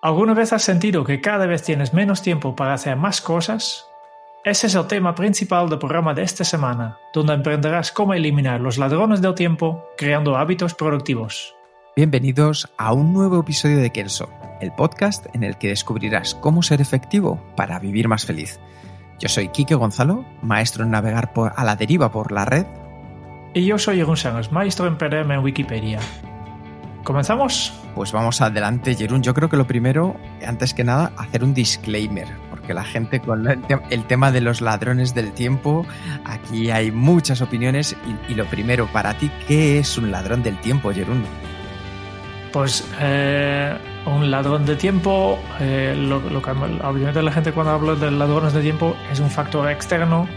¿Alguna vez has sentido que cada vez tienes menos tiempo para hacer más cosas? Ese es el tema principal del programa de esta semana, donde aprenderás cómo eliminar los ladrones del tiempo creando hábitos productivos. Bienvenidos a un nuevo episodio de Kenso, el podcast en el que descubrirás cómo ser efectivo para vivir más feliz. Yo soy Quique Gonzalo, maestro en navegar por, a la deriva por la red. Y yo soy Jeroen Sánchez, maestro en perderme en Wikipedia. ¿Comenzamos? Pues vamos adelante, Jerún. Yo creo que lo primero, antes que nada, hacer un disclaimer, porque la gente con el, te el tema de los ladrones del tiempo, aquí hay muchas opiniones y, y, lo primero, para ti, ¿qué es un ladrón del tiempo, Jerún? Pues eh, un ladrón de tiempo, eh, lo, lo, que obviamente la gente cuando habla de ladrones de tiempo es un factor externo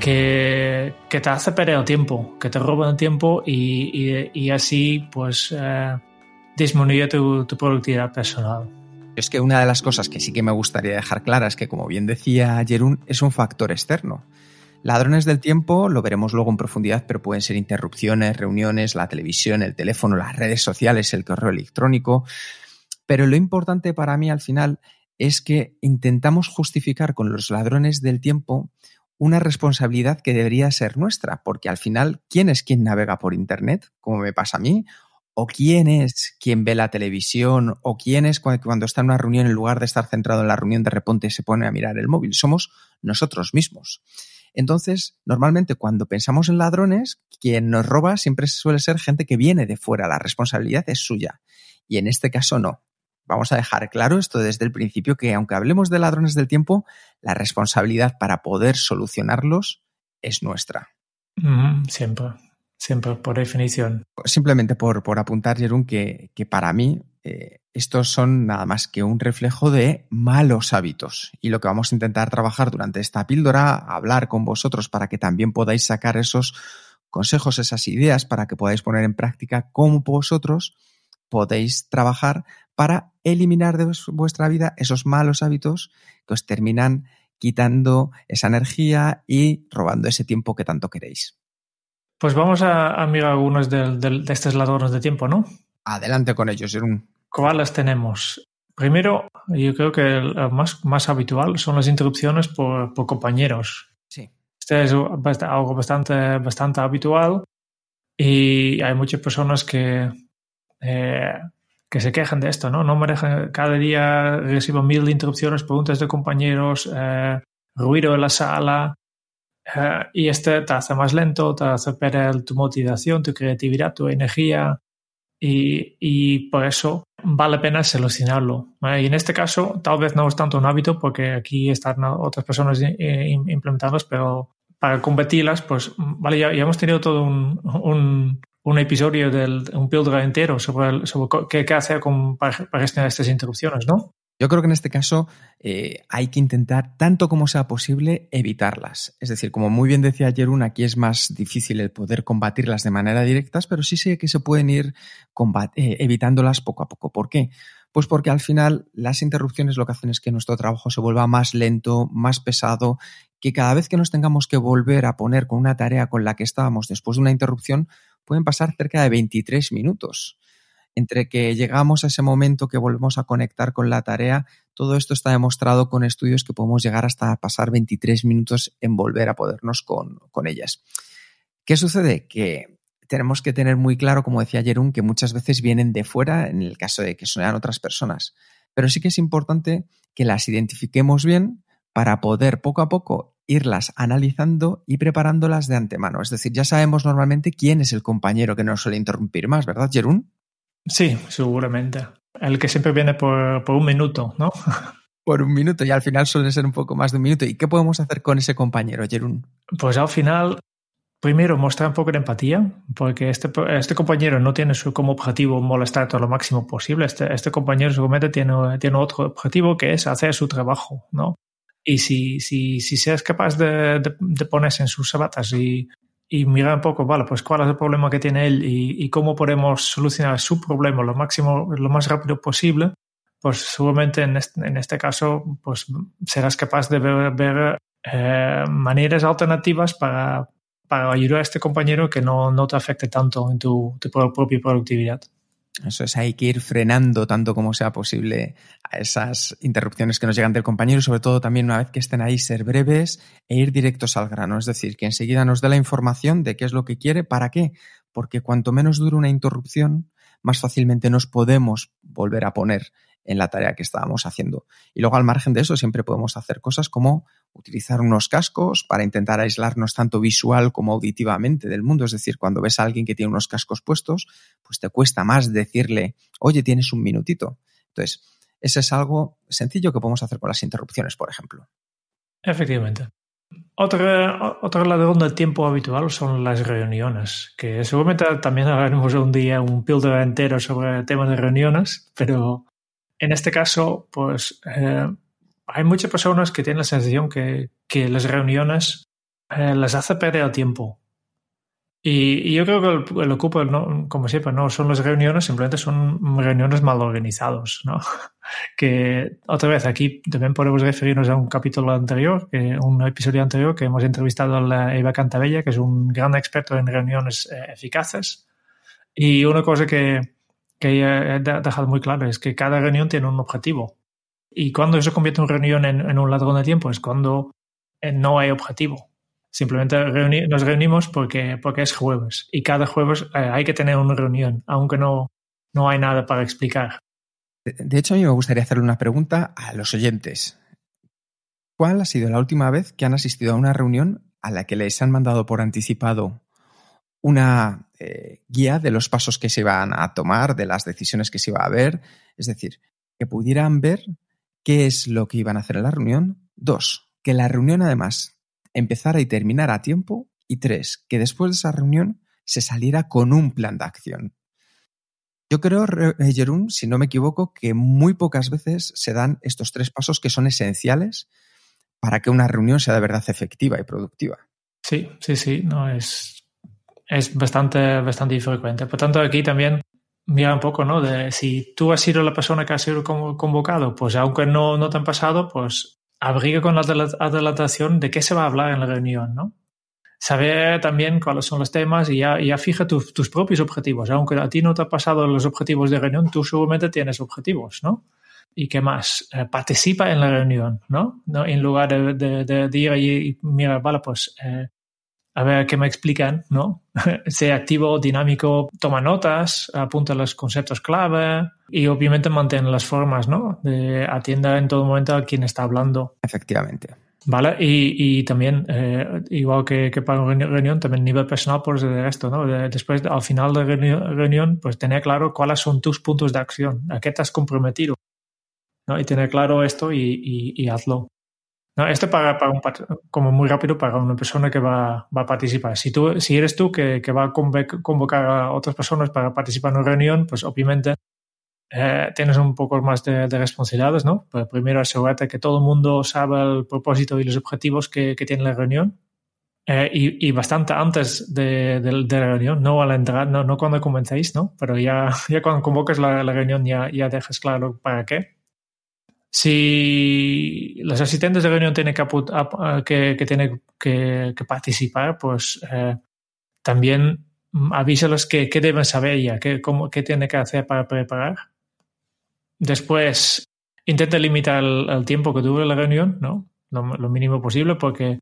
que, te hace perder tiempo, que te roba el tiempo y, así pues eh, disminuye tu, tu, productividad personal. Es que una de las cosas que sí que me gustaría dejar clara es que, como bien decía Jerún, es un factor externo. Ladrones del tiempo lo veremos luego en profundidad, pero pueden ser interrupciones, reuniones, la televisión, el teléfono, las redes sociales, el correo electrónico. Pero lo importante para mí al final es que intentamos justificar con los ladrones del tiempo una responsabilidad que debería ser nuestra, porque al final, ¿quién es quien navega por Internet? Como me pasa a mí, o quién es quien ve la televisión, o quién es cuando está en una reunión, en lugar de estar centrado en la reunión, de repente se pone a mirar el móvil. Somos nosotros mismos. Entonces, normalmente cuando pensamos en ladrones, quien nos roba siempre suele ser gente que viene de fuera, la responsabilidad es suya. Y en este caso no. Vamos a dejar claro esto desde el principio que aunque hablemos de ladrones del tiempo, la responsabilidad para poder solucionarlos es nuestra. Mm, siempre, siempre, por definición. Simplemente por, por apuntar, Jerón, que, que para mí eh, estos son nada más que un reflejo de malos hábitos. Y lo que vamos a intentar trabajar durante esta píldora, hablar con vosotros para que también podáis sacar esos consejos, esas ideas, para que podáis poner en práctica cómo vosotros podéis trabajar para eliminar de vuestra vida esos malos hábitos que os terminan quitando esa energía y robando ese tiempo que tanto queréis. Pues vamos a, a mirar algunos de, de, de, estos ladrones de tiempo, ¿no? Adelante con ellos, Jerón. ¿Cuáles tenemos? Primero, yo creo que el más, más habitual son las interrupciones por, por compañeros. Sí. Este es algo bastante, bastante habitual y hay muchas personas que, eh, que se quejan de esto, ¿no? No me dejan, cada día recibo mil interrupciones, preguntas de compañeros, eh, ruido en la sala, eh, y este te hace más lento, te hace perder tu motivación, tu creatividad, tu energía, y, y por eso vale la pena solucionarlo. Y en este caso, tal vez no es tanto un hábito, porque aquí están otras personas implementándolas, pero para combatirlas, pues, vale, ya, ya hemos tenido todo un, un, un episodio del un píldora entero sobre, qué, qué, hacer para, gestionar estas interrupciones, ¿no? Yo creo que en este caso eh, hay que intentar, tanto como sea posible, evitarlas. Es decir, como muy bien decía Jerún, aquí es más difícil el poder combatirlas de manera directa, pero sí sé que se pueden ir eh, evitándolas poco a poco. ¿Por qué? Pues porque al final las interrupciones lo que hacen es que nuestro trabajo se vuelva más lento, más pesado, que cada vez que nos tengamos que volver a poner con una tarea con la que estábamos después de una interrupción, pueden pasar cerca de 23 minutos entre que llegamos a ese momento que volvemos a conectar con la tarea, todo esto está demostrado con estudios que podemos llegar hasta pasar 23 minutos en volver a podernos con, con ellas. ¿Qué sucede? Que tenemos que tener muy claro, como decía Jerón, que muchas veces vienen de fuera en el caso de que sean otras personas. Pero sí que es importante que las identifiquemos bien para poder poco a poco irlas analizando y preparándolas de antemano. Es decir, ya sabemos normalmente quién es el compañero que nos suele interrumpir más, ¿verdad, Jerún? Sí, seguramente. El que siempre viene por, por un minuto, ¿no? por un minuto y al final suele ser un poco más de un minuto. ¿Y qué podemos hacer con ese compañero, Jerún? Pues al final, primero mostrar un poco de empatía, porque este, este compañero no tiene su, como objetivo molestar todo lo máximo posible. Este, este compañero seguramente tiene, tiene otro objetivo que es hacer su trabajo, ¿no? Y si, si, si seas capaz de, de, ponerse en sus sabatas y, y mirar un poco, vale, pues cuál es el problema que tiene él y, y, cómo podemos solucionar su problema lo máximo, lo más rápido posible, pues seguramente en este, en este caso, pues serás capaz de ver, ver eh, maneras alternativas para, para ayudar a este compañero que no, no te afecte tanto en tu, tu propia productividad. Eso es, hay que ir frenando tanto como sea posible a esas interrupciones que nos llegan del compañero y sobre todo también una vez que estén ahí ser breves e ir directos al grano. Es decir, que enseguida nos dé la información de qué es lo que quiere, para qué. Porque cuanto menos dure una interrupción, más fácilmente nos podemos volver a poner en la tarea que estábamos haciendo. Y luego al margen de eso siempre podemos hacer cosas como utilizar unos cascos para intentar aislarnos tanto visual como auditivamente del mundo. Es decir, cuando ves a alguien que tiene unos cascos puestos, pues te cuesta más decirle, oye, tienes un minutito. Entonces, ese es algo sencillo que podemos hacer con las interrupciones, por ejemplo. Efectivamente. Otra, otro ladrón del tiempo habitual son las reuniones, que seguramente también haremos un día un píldora entero sobre el tema de reuniones, pero en este caso, pues eh, hay muchas personas que tienen la sensación que, que las reuniones eh, les hace perder el tiempo. Y, y yo creo que el, el ocupo, no, como siempre, no son las reuniones, simplemente son reuniones mal organizados, ¿no? que otra vez aquí también podemos referirnos a un capítulo anterior, que, un episodio anterior que hemos entrevistado a la Eva Cantabella, que es un gran experto en reuniones eh, eficaces. Y una cosa que, que ella ha dejado muy claro es que cada reunión tiene un objetivo. Y cuando se convierte en reunión en, un ladrón de tiempo es cuando eh, no hay objetivo. Simplemente nos reunimos porque, porque es jueves. Y cada jueves eh, hay que tener una reunión, aunque no, no hay nada para explicar. De hecho, a mí me gustaría hacerle una pregunta a los oyentes. ¿Cuál ha sido la última vez que han asistido a una reunión a la que les han mandado por anticipado una eh, guía de los pasos que se iban a tomar, de las decisiones que se iba a ver, es decir, que pudieran ver qué es lo que iban a hacer en la reunión. Dos, que la reunión además empezara y terminara a tiempo. Y tres, que después de esa reunión se saliera con un plan de acción. Yo creo, eh, Jerún, si no me equivoco, que muy pocas veces se dan estos tres pasos que son esenciales para que una reunión sea de verdad efectiva y productiva. Sí, sí, sí, no es es bastante, bastante infrecuente. Por tanto, aquí también mira un poco, ¿no? De si tú has sido la persona que ha sido convocado, pues aunque no, no te han pasado, pues abriga con la adelantación de qué se va a hablar en la reunión, ¿no? Saber también cuáles son los temas y ya, ya fija tus propios objetivos. Aunque a ti no te ha pasado los objetivos de reunión, tú seguramente tienes objetivos, ¿no? ¿Y qué más? Eh, participa en la reunión, ¿no? ¿no? En lugar de, de, de, ir y, mira, vale, pues eh, a ver qué me explican, ¿no? sea activo, dinámico, toma notas, apunta los conceptos clave y obviamente mantiene las formas, ¿no? De atienda en todo momento a quien está hablando. Efectivamente. ¿Vale? Y, y también, eh, igual que, que, para una reunión, también a nivel personal, pues de esto, ¿no? después, al final de la reunión, pues tener claro cuáles son tus puntos de acción, a qué te has comprometido, ¿no? Y tener claro esto y, y, y hazlo. No, esto para, para un, como muy rápido para una persona que va, a participar. Si, tú, si eres tú que, que, va a convocar a otras personas para participar en una reunión, pues obviamente eh, tienes un poco más de, de responsabilidades, ¿no? Pues primero asegurarte que todo el mundo sabe el propósito y los objetivos que, tiene la reunión. Eh, y, y, bastante antes de, la reunión, no a la entrada, no, no cuando comencéis, ¿no? Pero ya, ya cuando convoques la, la reunión ya, ya dejas claro para qué si los asistentes de reunión tienen que, que, que, que, que participar, pues eh, también avísalos qué deben saber ya, qué, cómo, qué tiene que hacer para preparar. Después, intenta limitar el, tiempo que dure la reunión, ¿no? Lo, mínimo posible, porque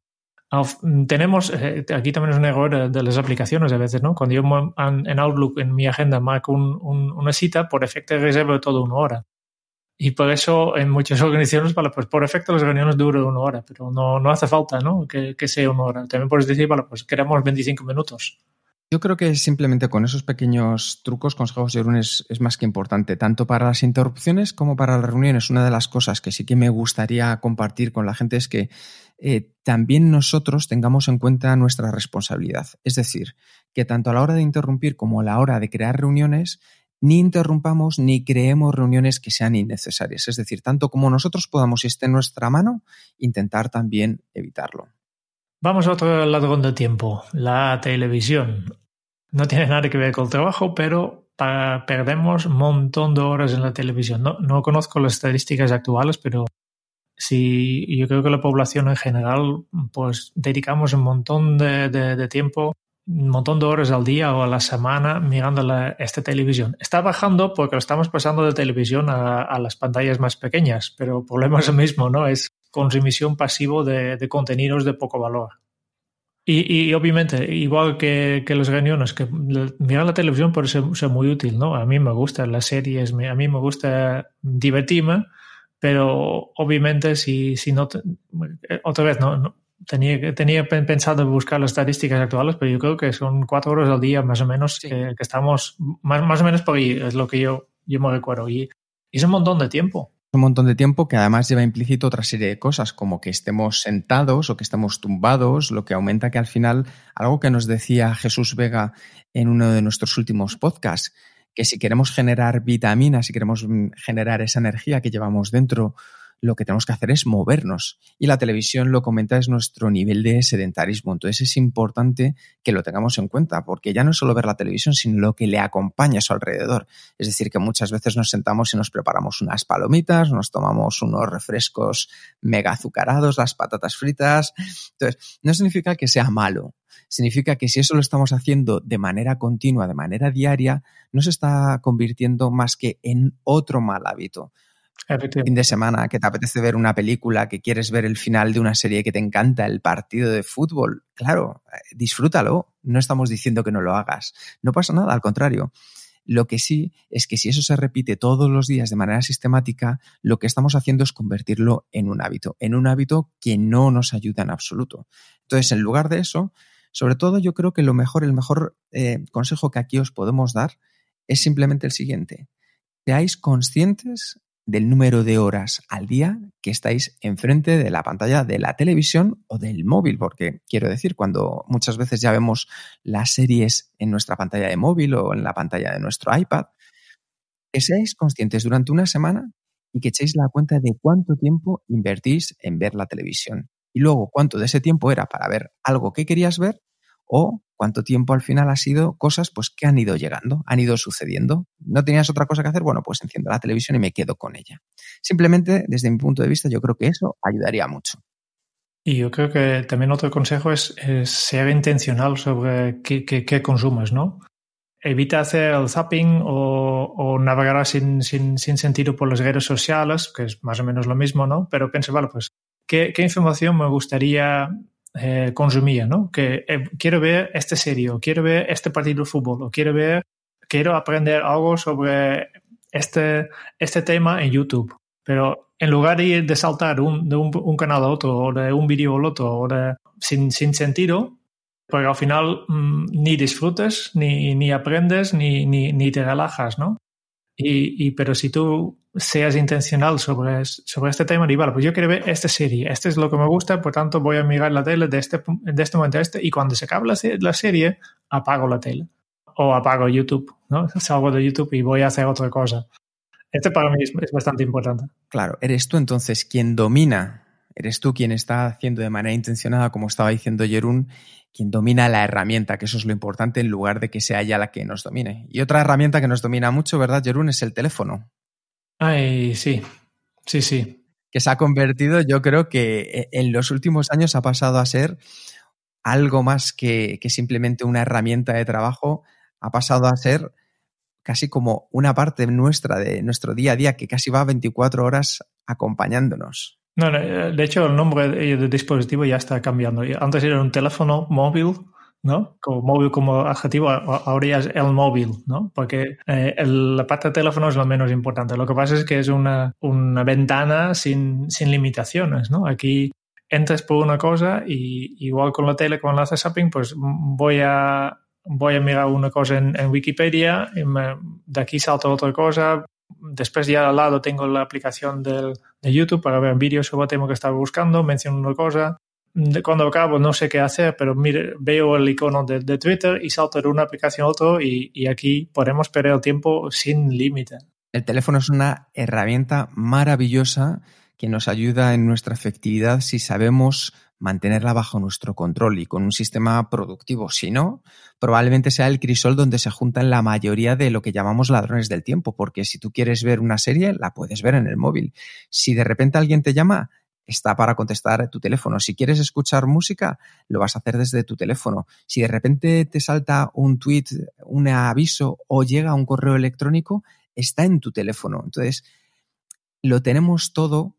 tenemos, eh, aquí también es un error de, de, las aplicaciones a veces, ¿no? Cuando yo en Outlook, en mi agenda, marco un, un, una cita, por efecto reservo todo una hora. Y por eso en muchas organizaciones, vale, pues por efecto las reuniones duran una hora, pero no, no hace falta ¿no? Que, que, sea una hora. También puedes decir, vale, pues queremos 25 minutos. Yo creo que simplemente con esos pequeños trucos, consejos de Orun es, más que importante, tanto para las interrupciones como para las reuniones. Una de las cosas que sí que me gustaría compartir con la gente es que eh, también nosotros tengamos en cuenta nuestra responsabilidad. Es decir, que tanto a la hora de interrumpir como a la hora de crear reuniones, ni interrumpamos ni creemos reuniones que sean innecesarias. Es decir, tanto como nosotros podamos y esté en nuestra mano, intentar también evitarlo. Vamos a otro ladrón de tiempo, la televisión. No tiene nada que ver con el trabajo, pero perdemos un montón de horas en la televisión. No, no conozco las estadísticas actuales, pero sí, yo creo que la población en general, pues dedicamos un montón de tiempo un montón de horas al día o a la semana mirando esta televisión. Está bajando porque lo estamos pasando de televisión a, las pantallas más pequeñas, pero el problema es el mismo, ¿no? Es consumición pasivo de, contenidos de poco valor. Y, obviamente, igual que, que los reuniones, que mirar la televisión puede ser, muy útil, ¿no? A mí me gustan las series, a mí me gusta divertirme, pero obviamente si, si no, otra vez, no tenía, tenía pensado buscar las estadísticas actuales, pero yo creo que son cuatro horas al día más o menos que, estamos más, más o menos por ahí, es lo que yo, yo me recuerdo. Y, y es un montón de tiempo un montón de tiempo que además lleva implícito otra serie de cosas, como que estemos sentados o que estemos tumbados, lo que aumenta que al final, algo que nos decía Jesús Vega en uno de nuestros últimos podcasts, que si queremos generar vitaminas, si queremos generar esa energía que llevamos dentro, lo que tenemos que hacer es movernos. Y la televisión, lo comenta, es nuestro nivel de sedentarismo. Entonces es importante que lo tengamos en cuenta, porque ya no es solo ver la televisión, sino lo que le acompaña a su alrededor. Es decir, que muchas veces nos sentamos y nos preparamos unas palomitas, nos tomamos unos refrescos mega azucarados, las patatas fritas. Entonces, no significa que sea malo, significa que si eso lo estamos haciendo de manera continua, de manera diaria, no se está convirtiendo más que en otro mal hábito fin de semana que te apetece ver una película, que quieres ver el final de una serie que te encanta, el partido de fútbol, claro, eh, disfrútalo. No estamos diciendo que no lo hagas. No pasa nada, al contrario. Lo que sí es que si eso se repite todos los días de manera sistemática, lo que estamos haciendo es convertirlo en un hábito, en un hábito que no nos ayuda en absoluto. Entonces, en lugar de eso, sobre todo yo creo que lo mejor, el mejor eh, consejo que aquí os podemos dar es simplemente el siguiente. Seáis conscientes del número de horas al día que estáis enfrente de la pantalla de la televisión o del móvil, porque quiero decir, cuando muchas veces ya vemos las series en nuestra pantalla de móvil o en la pantalla de nuestro iPad, que seáis conscientes durante una semana y que echéis la cuenta de cuánto tiempo invertís en ver la televisión. Y luego cuánto de ese tiempo era para ver algo que querías ver o cuánto tiempo al final ha sido cosas pues que han ido llegando, han ido sucediendo. ¿No tenías otra cosa que hacer? Bueno, pues enciendo la televisión y me quedo con ella. Simplemente, desde mi punto de vista, yo creo que eso ayudaría mucho. Y yo creo que también otro consejo es, ser intencional sobre qué, consumes, ¿no? Evita hacer el zapping o, navegar sin, sin, sentido por las redes sociales, que es más o menos lo mismo, ¿no? Pero piensa, vale, pues, ¿qué, qué información me gustaría eh, consumía, ¿no? Que eh, quiero ver este serie, quiero ver este partido de fútbol, o quiero ver, quiero aprender algo sobre este, este tema en YouTube. Pero en lugar de, de saltar un, de un, canal a otro, o de un vídeo al otro, o sin, sin sentido, porque al final mm, ni disfrutas, ni, ni aprendes, ni, ni, ni, te relajas, ¿no? Y, pero si tú seas intencional sobre, sobre este tema y vale, pues yo quiero ver esta serie, este es lo que me gusta, por tanto voy a mirar la tele de este, de este momento a este y cuando se acabe la, serie apago la tele o apago YouTube, ¿no? Salgo de YouTube y voy a hacer otra cosa. Este para mí es, bastante importante. Claro, eres tú entonces quien domina, eres tú quien está haciendo de manera intencionada, como estaba diciendo Jerún, quien domina la herramienta, que eso es lo importante, en lugar de que sea ella la que nos domine. Y otra herramienta que nos domina mucho, ¿verdad, Jerún? Es el teléfono. Ay, sí, sí, sí. Que se ha convertido, yo creo que e, en los últimos años ha pasado a ser algo más que, simplemente una herramienta de trabajo, ha pasado a ser casi como una parte nuestra de nuestro día a día que casi va 24 horas acompañándonos. No, de hecho el nombre del dispositivo ya está cambiando. Antes era un teléfono móvil ¿no? Como móvil como adjetivo, ahora ya es el móvil, ¿no? Porque eh, el, la parte de teléfono es lo menos importante. Lo que pasa es que es una, una ventana sin, sin, limitaciones, ¿no? Aquí entras por una cosa y igual con la tele, cuando haces zapping, pues voy a, voy a mirar una cosa en, Wikipedia, y de aquí salto otra cosa, después ya al lado tengo la aplicación del, de YouTube para ver vídeos sobre el tema que estaba buscando, menciono una cosa, cuando acabo no sé qué hacer, pero mire, veo el icono de, Twitter y salto de una aplicación a otra y, y aquí podemos perder el tiempo sin límite. El teléfono es una herramienta maravillosa que nos ayuda en nuestra efectividad si sabemos mantenerla bajo nuestro control y con un sistema productivo. Si no, probablemente sea el crisol donde se juntan la mayoría de lo que llamamos ladrones del tiempo, porque si tú quieres ver una serie, la puedes ver en el móvil. Si de repente alguien te llama, está para contestar tu teléfono. Si quieres escuchar música, lo vas a hacer desde tu teléfono. Si de repente te salta un tweet, un aviso o llega un correo electrónico, está en tu teléfono. Entonces, lo tenemos todo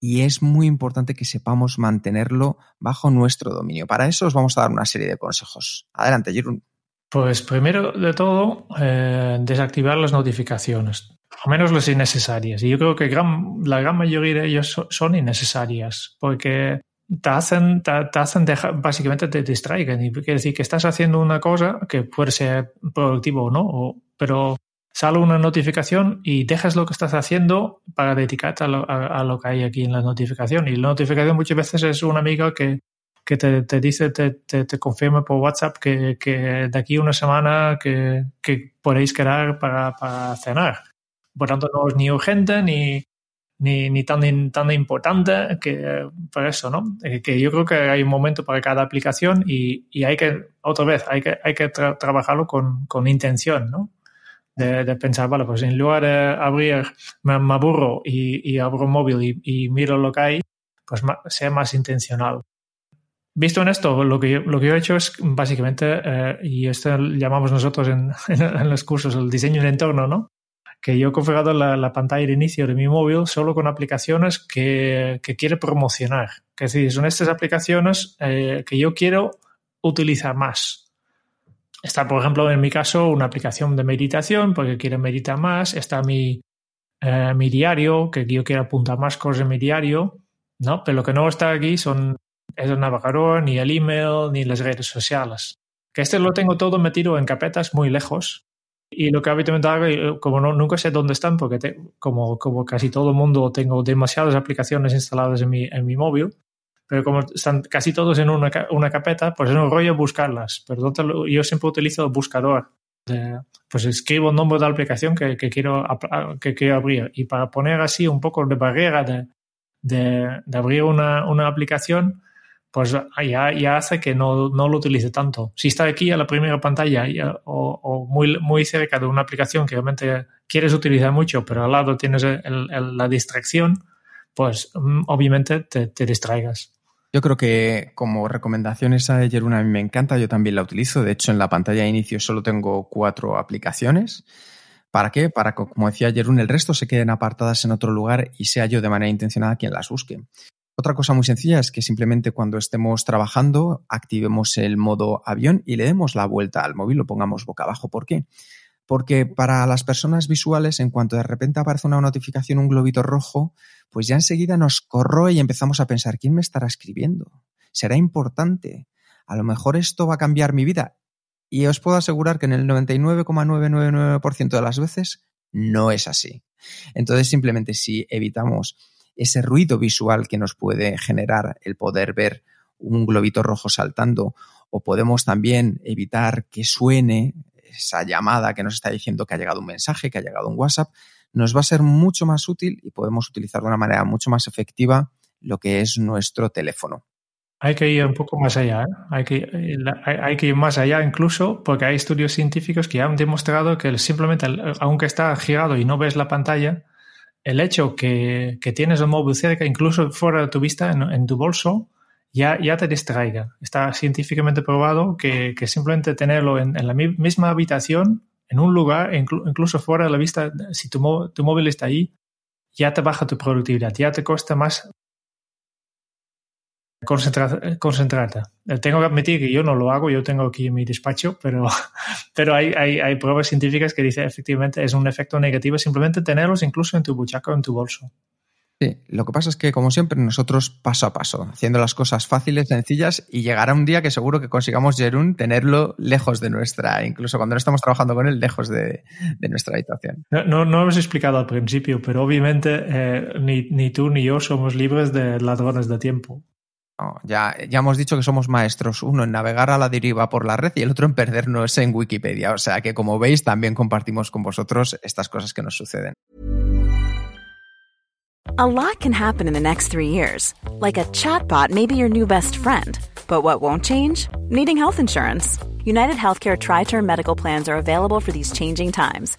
y es muy importante que sepamos mantenerlo bajo nuestro dominio. Para eso os vamos a dar una serie de consejos. Adelante, Jerún. Pues primero de todo, eh, desactivar las notificaciones, al menos las innecesarias. Y yo creo que la gran mayoría de ellas son innecesarias, porque te hacen, te, hacen dejar, básicamente te distraigan. Y quiere decir que estás haciendo una cosa que puede ser productivo o no, pero sale una notificación y dejas lo que estás haciendo para dedicarte a lo, que hay aquí en la notificación. Y la notificación muchas veces es una amiga que, que te, te, dice, te, te, confirma por WhatsApp que, que, de aquí una semana que, que podéis quedar para, para, cenar. Por tanto, no es ni urgente ni, ni, tan, tan importante que por eso, ¿no? Eh, que yo creo que hay un momento para cada aplicación y, y hay que, otra vez, hay que, hay que trabajarlo con, con intención, ¿no? de, pensar, vale, pues en lugar de abrir, me, aburro y, y, abro un móvil y, miro lo que hay, pues sea más intencional. Visto en esto, lo que yo, lo que he hecho es básicamente, eh, y esto llamamos nosotros en, en, los cursos el diseño de entorno, ¿no? Que yo he configurado la, pantalla de inicio de mi móvil solo con aplicaciones que, que quiere promocionar. Que es decir, son estas aplicaciones eh, que yo quiero utilizar más. Está, por ejemplo, en mi caso, una aplicación de meditación, porque quiero meditar más. Está mi, eh, mi diario, que yo quiero apuntar más cosas en mi diario, ¿no? Pero lo que no está aquí son es el navegador, ni el email, ni las redes sociales. Que este lo tengo todo metido en carpetas muy lejos. Y lo que habitualmente hago, eh, como no, nunca sé dónde están, porque como, como casi todo el mundo tengo demasiadas aplicaciones instaladas en mi, en mi móvil, pero como están casi todos en una, una carpeta, pues es un rollo buscarlas. Pero yo siempre utilizo el buscador. pues escribo el nombre de la aplicación que, que, quiero, que quiero abrir. Y para poner así un poco de barrera de, de, de abrir una, una, aplicación, pues ya, hace que no, no, lo utilice tanto. Si está aquí a la primera pantalla o, muy, muy cerca de una aplicación que realmente quieres utilizar mucho, pero al lado tienes la distracción, pues mm, obviamente te, distraigas. Yo creo que como recomendación esa de Jeruna a mí me encanta, yo también la utilizo. De hecho, en la pantalla de inicio solo tengo cuatro aplicaciones. ¿Para qué? Para que, como decía Jerún, el resto se queden apartadas en otro lugar y sea yo de manera intencionada quien las busque. Otra cosa muy sencilla es que simplemente cuando estemos trabajando activemos el modo avión y le demos la vuelta al móvil, lo pongamos boca abajo. ¿Por qué? Porque para las personas visuales, en cuanto de repente aparece una notificación, un globito rojo, pues ya enseguida nos corroe y empezamos a pensar, ¿quién me estará escribiendo? ¿Será importante? A lo mejor esto va a cambiar mi vida. Y os puedo asegurar que en el 99,999% de las veces no es así. Entonces, simplemente si evitamos ese ruido visual que nos puede generar el poder ver un globito rojo saltando, o podemos también evitar que suene esa llamada que nos está diciendo que ha llegado un mensaje, que ha llegado un WhatsApp, nos va a ser mucho más útil y podemos utilizar de una manera mucho más efectiva lo que es nuestro teléfono. Hay que ir un poco más allá, ¿eh? hay, que, hay, que ir más allá incluso porque hay estudios científicos que han demostrado que simplemente, aunque está girado y no ves la pantalla, el hecho que, que tienes el móvil cerca, incluso fuera de tu vista, en, tu bolso, ya, te distraiga. Está científicamente probado que, simplemente tenerlo en, en, la misma habitación en un lugar, incluso fuera de la vista, si tu, móvil está ahí, ya te baja tu productividad, ya te cuesta más concentrarte. Eh, tengo que admitir que yo no lo hago, yo tengo aquí mi despacho, pero, pero hay, hay, hay, pruebas científicas que dicen efectivamente es un efecto negativo simplemente tenerlos incluso en tu buchaca o en tu bolso. Sí, lo que pasa es que, como siempre, nosotros paso a paso, haciendo las cosas fáciles, sencillas, y llegará un día que seguro que consigamos, Jerún, tenerlo lejos de nuestra, incluso cuando no estamos trabajando con él, lejos de, nuestra habitación. No, no, lo hemos explicado al principio, pero obviamente eh, ni, ni, tú ni yo somos libres de ladrones de tiempo. Ya, hemos dicho que somos maestros, uno en navegar a la deriva por la red y el otro en perdernos en Wikipedia. O sea que, como veis, también compartimos con vosotros estas cosas que nos suceden. A lot can happen in the next three years. Like a chatbot may be your new best friend. But what won't change? Needing health insurance. United Healthcare Tri Term Medical Plans are available for these changing times.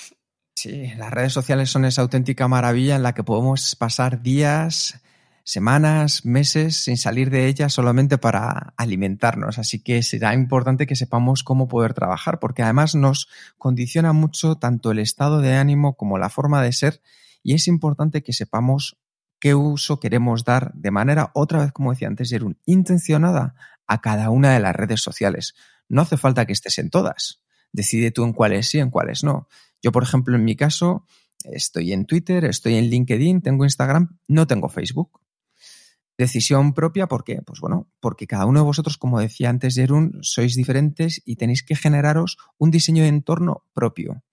Sí, las redes sociales son esa auténtica maravilla en la que podemos pasar días semanas, meses sin salir de ella solamente para alimentarnos. Así que será importante que sepamos cómo poder trabajar, porque además nos condiciona mucho tanto el estado de ánimo como la forma de ser y es importante que sepamos qué uso queremos dar de manera, otra vez como decía antes, Jerún, intencionada a cada una de las redes sociales. No hace falta que estés en todas. Decide tú en cuáles sí, en cuáles no. Yo, por ejemplo, en mi caso, estoy en Twitter, estoy en LinkedIn, tengo Instagram, no tengo Facebook. Decisión propia, ¿por qué? Pues bueno, porque cada uno de vosotros, como decía antes Jerún, sois diferentes y tenéis que generaros un diseño de entorno propio.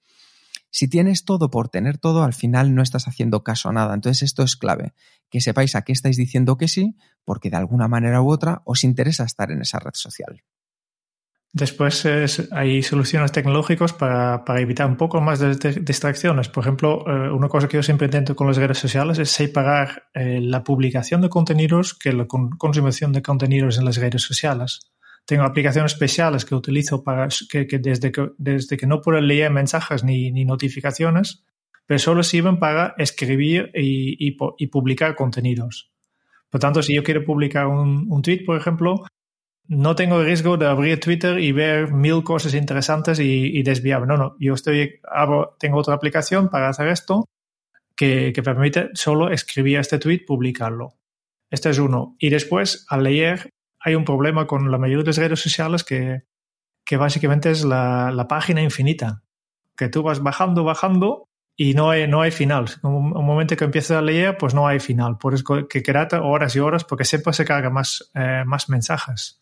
Si tienes todo por tener todo, al final no estás haciendo caso a nada. Entonces esto es clave, que sepáis a qué estáis diciendo que sí, porque de alguna manera u otra os interesa estar en esa red social. Después hay soluciones tecnológicas para, evitar un poco más de, distracciones. Por ejemplo, eh, una cosa que yo siempre intento con las redes sociales es separar eh, la publicación de contenidos que la consumación de contenidos en las redes sociales. Tengo aplicaciones especiales que utilizo para que, desde, que desde que no puedo leer mensajes ni, notificaciones, pero solo sirven para escribir y, publicar contenidos. Por tanto, si yo quiero publicar un, un tweet, por ejemplo, no tengo riesgo de abrir Twitter y ver mil cosas interesantes y, desviarme. No, no, yo estoy, tengo otra aplicación para hacer esto que, permite solo escribir este tweet, publicarlo. Este es uno. Y después, al leer, hay un problema con la mayoría de las redes sociales que, que básicamente es la, página infinita. Que tú vas bajando, bajando y no hay, no hay final. Un, un momento que empiezas a leer, pues no hay final. Por eso que quedarte horas y horas porque siempre se carga más, eh, más mensajes.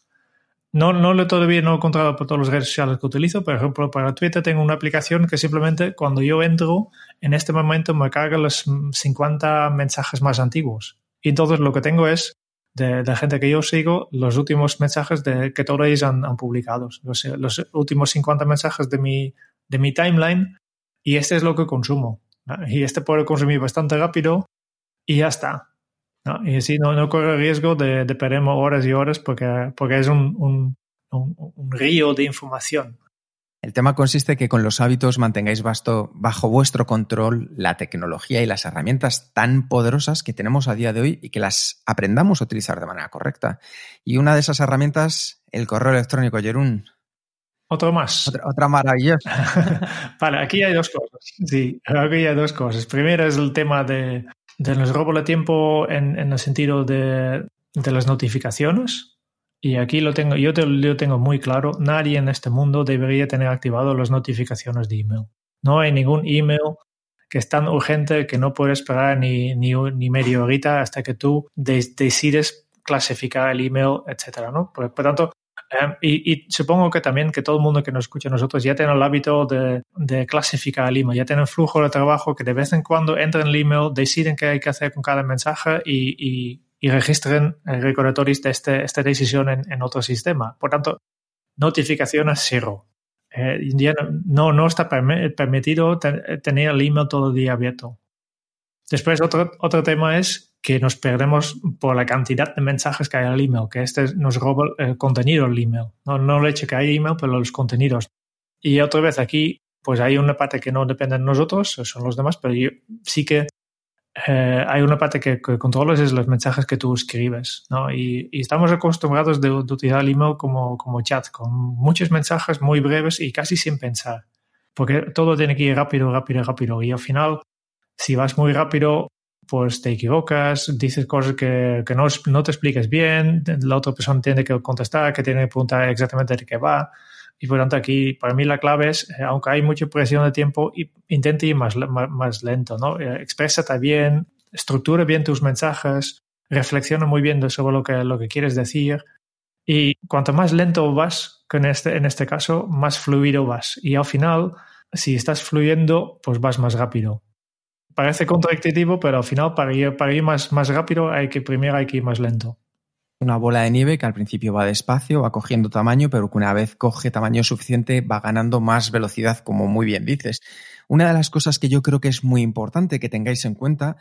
No, no lo todavía no he encontrado por todas las redes sociales que utilizo. Por ejemplo, para Twitter tengo una aplicación que simplemente cuando yo entro, en este momento me carga los 50 mensajes más antiguos. Y entonces lo que tengo es de, la gente que yo sigo los últimos mensajes de, que todos ellos han, publicado. Los, los, últimos 50 mensajes de mi, de mi timeline. Y este es lo que consumo. Y este puedo consumir bastante rápido y ya está. Y así no, no corre riesgo de, de, perder horas y horas porque, porque es un, un, un, río de información. El tema consiste en que con los hábitos mantengáis bajo, bajo vuestro control la tecnología y las herramientas tan poderosas que tenemos a día de hoy y que las aprendamos a utilizar de manera correcta. Y una de esas herramientas, el correo electrónico, Jerún. Otro más. Otra, otra maravillosa. vale, aquí hay dos cosas. Sí, aquí hay dos cosas. Primero es el tema de, de los robo de tiempo en, el sentido de, de, las notificaciones. Y aquí lo tengo, yo, lo tengo muy claro, nadie en este mundo debería tener activado las notificaciones de email. No hay ningún email que es tan urgente que no puedes esperar ni, ni, ni media horita hasta que tú decides clasificar el email, etcétera, ¿no? Por tanto, Em, y, supongo que también que todo el mundo que nos escucha nosotros ya tiene el hábito de, clasificar el email, ya tienen flujo de trabajo que de vez en cuando entran en el email, deciden qué hay que hacer con cada mensaje y, y registren recordatorios de este, esta decisión en, en otro sistema. Por tanto, notificaciones cero. Eh, no, no está permitido tener el email todo el día abierto. Después, otro, otro tema es que nos perdemos por la cantidad de mensajes que hay en el email, que este nos roba el contenido del email. No, no el hecho que hay email, pero los contenidos. Y otra vez aquí, pues hay una parte que no depende de nosotros, son los demás, pero sí que eh, hay una parte que, que, controlas es los mensajes que tú escribes, ¿no? Y, estamos acostumbrados de, utilizar el email como, como chat, con muchos mensajes muy breves y casi sin pensar, porque todo tiene que ir rápido, rápido, rápido. Y al final, si vas muy rápido, pues te equivocas, dices cosas que, no, te expliques bien, la otra persona tiene que contestar, que tiene que preguntar exactamente de qué va. Y por tanto aquí, para mí la clave es, eh, aunque hay mucha presión de tiempo, intente ir más, lento, ¿no? Eh, exprésate bien, estructura bien tus mensajes, reflexiona muy bien sobre lo que, lo que quieres decir. Y cuanto más lento vas, que en este, en este caso, más fluido vas. Y al final, si estás fluyendo, pues vas más rápido. Parece contradictivo, pero al final para ir, para ir más, más rápido hay que primero hay que ir más lento una bola de nieve que al principio va despacio, va cogiendo tamaño, pero que una vez coge tamaño suficiente va ganando más velocidad, como muy bien dices. Una de las cosas que yo creo que es muy importante que tengáis en cuenta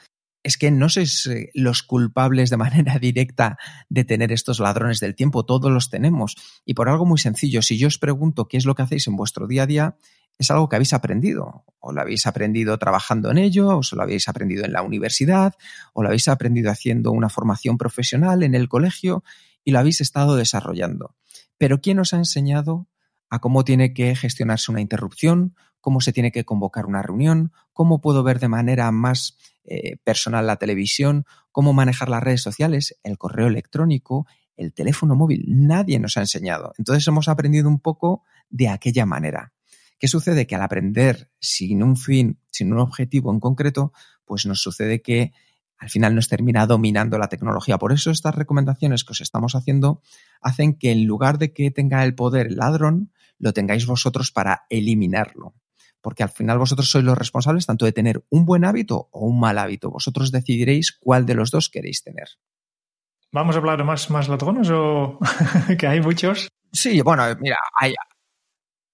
es que no sois eh, los culpables de manera directa de tener estos ladrones del tiempo, todos los tenemos. Y por algo muy sencillo, si yo os pregunto qué es lo que hacéis en vuestro día a día, es algo que habéis aprendido. O lo habéis aprendido trabajando en ello, o lo habéis aprendido en la universidad, o lo habéis aprendido haciendo una formación profesional en el colegio y lo habéis estado desarrollando. Pero ¿quién os ha enseñado a cómo tiene que gestionarse una interrupción, cómo se tiene que convocar una reunión, cómo puedo ver de manera más eh, personal la televisión, cómo manejar las redes sociales, el correo electrónico, el teléfono móvil? Nadie nos ha enseñado. Entonces hemos aprendido un poco de aquella manera. ¿Qué sucede? Que al aprender sin un fin, sin un objetivo en concreto, pues nos sucede que al final nos termina dominando la tecnología. Por eso estas recomendaciones que os estamos haciendo hacen que en lugar de que tenga el poder el ladrón, lo tengáis vosotros para eliminarlo. Porque al final vosotros sois los responsables tanto de tener un buen hábito o un mal hábito. Vosotros decidiréis cuál de los dos queréis tener. ¿Vamos a hablar de más, más ladrones o que hay muchos? Sí, bueno, mira, hay,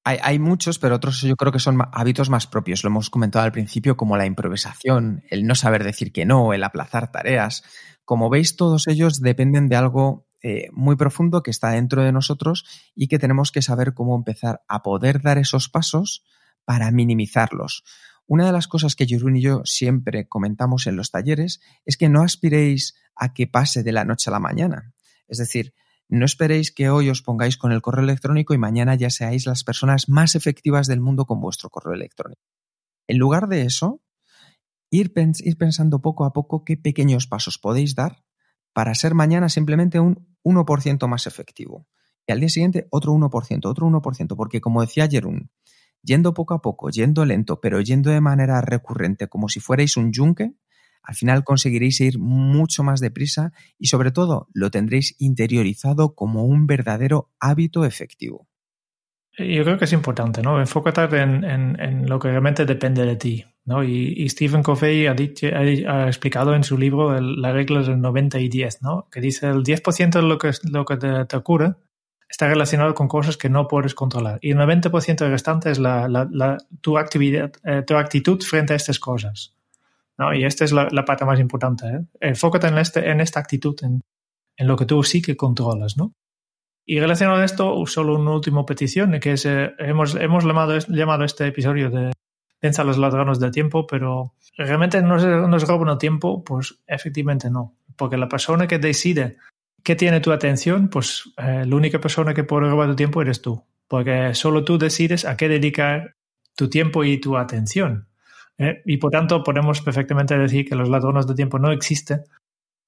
hay, muchos, pero otros yo creo que son hábitos más propios. Lo hemos comentado al principio, como la improvisación, el no saber decir que no, el aplazar tareas. Como veis, todos ellos dependen de algo eh, muy profundo que está dentro de nosotros y que tenemos que saber cómo empezar a poder dar esos pasos para minimizarlos. Una de las cosas que Jurun y yo siempre comentamos en los talleres es que no aspiréis a que pase de la noche a la mañana. Es decir, no esperéis que hoy os pongáis con el correo electrónico y mañana ya seáis las personas más efectivas del mundo con vuestro correo electrónico. En lugar de eso, ir, pensando poco a poco qué pequeños pasos podéis dar para ser mañana simplemente un 1% más efectivo. Y al día siguiente otro 1%, otro 1%, porque como decía Jerún, yendo poco a poco, yendo lento, pero yendo de manera recurrente, como si fuerais un yunque, al final conseguiréis ir mucho más deprisa y sobre todo lo tendréis interiorizado como un verdadero hábito efectivo. Yo creo que es importante, ¿no? Enfócate en, en, lo que realmente depende de ti, ¿no? Y, Stephen Covey ha, ha, explicado en su libro la regla del 90 y 10, ¿no? Que dice el 10% de lo que, lo que te, ocurre está relacionado con cosas que no puedes controlar. Y el 90% restante es la, la, tu, actividad, eh, tu actitud frente a estas cosas. Y esta es la, parte más importante. ¿eh? Enfócate en, este, en esta actitud, en, lo que tú sí que controlas, ¿no? Y relacionado a esto, solo una última petición, que es, eh, hemos, hemos llamado, llamado este episodio de Piensa los ladrones del tiempo, pero realmente nos, nos roban el tiempo, pues efectivamente no. Porque la persona que decide qué tiene tu atención, pues eh, la única persona que puede robar tu tiempo eres tú. Porque solo tú decides a qué dedicar tu tiempo y tu atención. ¿eh? y por tanto podemos perfectamente decir que los ladrones de tiempo no existen.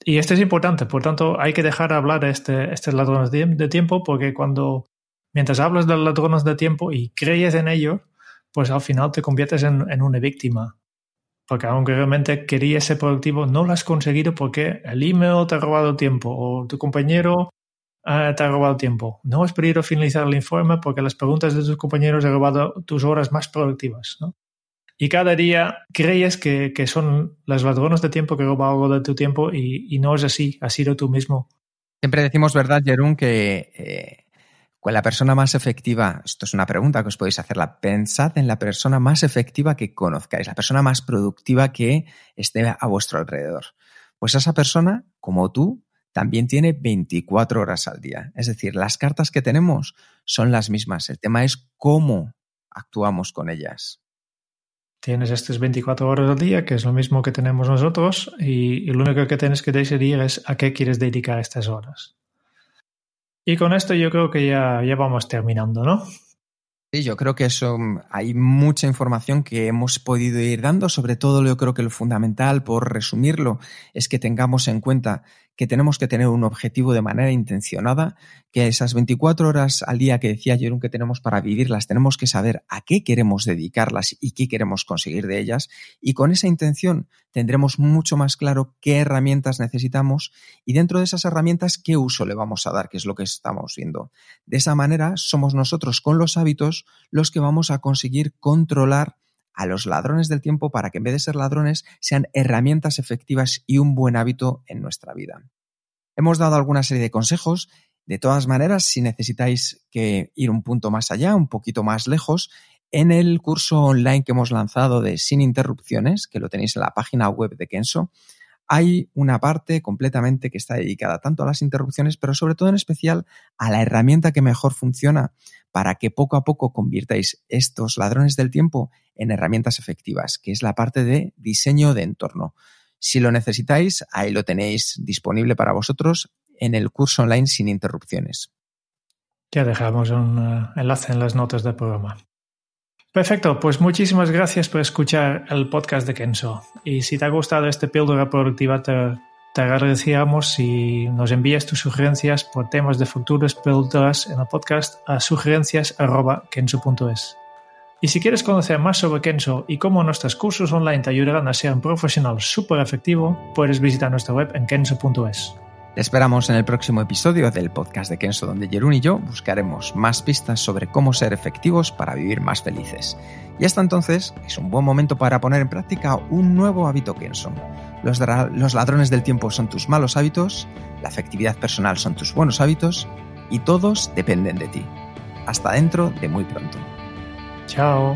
Y esto es importante, por tanto hay que dejar hablar a este, estos ladrones de, tiempo porque cuando, mientras hablas de ladrones de tiempo y crees en ellos, pues al final te conviertes en, una víctima. Porque aunque realmente querías ser productivo, no lo has conseguido porque el email te ha robado tiempo o tu compañero eh, te ha robado tiempo. No has podido finalizar el informe porque las preguntas de tus compañeros han robado tus horas más productivas. ¿no? Y cada día crees que, son los ladrones de tiempo que roban algo de tu tiempo y, no es así, has sido tú mismo. Siempre decimos, ¿verdad, Jerún, que eh, la persona más efectiva, esto es una pregunta que os podéis hacerla, pensad en la persona más efectiva que conozcáis, la persona más productiva que esté a vuestro alrededor. Pues esa persona, como tú, también tiene 24 horas al día. Es decir, las cartas que tenemos son las mismas. El tema es cómo actuamos con ellas. Tienes estas 24 horas al día, que es lo mismo que tenemos nosotros, y, lo único que tienes que decidir es a qué quieres dedicar estas horas. Y con esto yo creo que ya, ya vamos terminando, ¿no? Sí, yo creo que eso mm, hay mucha información que hemos podido ir dando. Sobre todo, yo creo que lo fundamental, por resumirlo, es que tengamos en cuenta que tenemos que tener un objetivo de manera intencionada, que esas 24 horas al día que decía Jerón que tenemos para vivirlas, tenemos que saber a qué queremos dedicarlas y qué queremos conseguir de ellas. Y con esa intención tendremos mucho más claro qué herramientas necesitamos y dentro de esas herramientas qué uso le vamos a dar, que es lo que estamos viendo. De esa manera somos nosotros con los hábitos los que vamos a conseguir controlar a los ladrones del tiempo para que en vez de ser ladrones sean herramientas efectivas y un buen hábito en nuestra vida. Hemos dado alguna serie de consejos. De todas maneras, si necesitáis que ir un punto más allá, un poquito más lejos, en el curso online que hemos lanzado de Sin Interrupciones, que lo tenéis en la página web de Kenso, hay una parte completamente que está dedicada tanto a las interrupciones, pero sobre todo en especial a la herramienta que mejor funciona para que poco a poco convirtáis estos ladrones del tiempo en herramientas efectivas, que es la parte de diseño de entorno. Si lo necesitáis, ahí lo tenéis disponible para vosotros en el curso online sin interrupciones. Ya dejamos un uh, enlace en las notas del programa. Perfecto, pues muchísimas gracias por escuchar el podcast de Kenso. Y si te ha gustado este píldora productiva, te, te agradeceríamos si nos envías tus sugerencias por temas de futuras píldoras en el podcast a sugerencias.kenso.es. Y si quieres conocer más sobre Kenso y cómo nuestros cursos online te ayudarán a ser un profesional súper efectivo, puedes visitar nuestra web en kenso.es. Te esperamos en el próximo episodio del podcast de Kenso, donde Jerún y yo buscaremos más pistas sobre cómo ser efectivos para vivir más felices. Y hasta entonces es un buen momento para poner en práctica un nuevo hábito Kenso. Los, los ladrones del tiempo son tus malos hábitos, la efectividad personal son tus buenos hábitos y todos dependen de ti. Hasta dentro de muy pronto. Chao.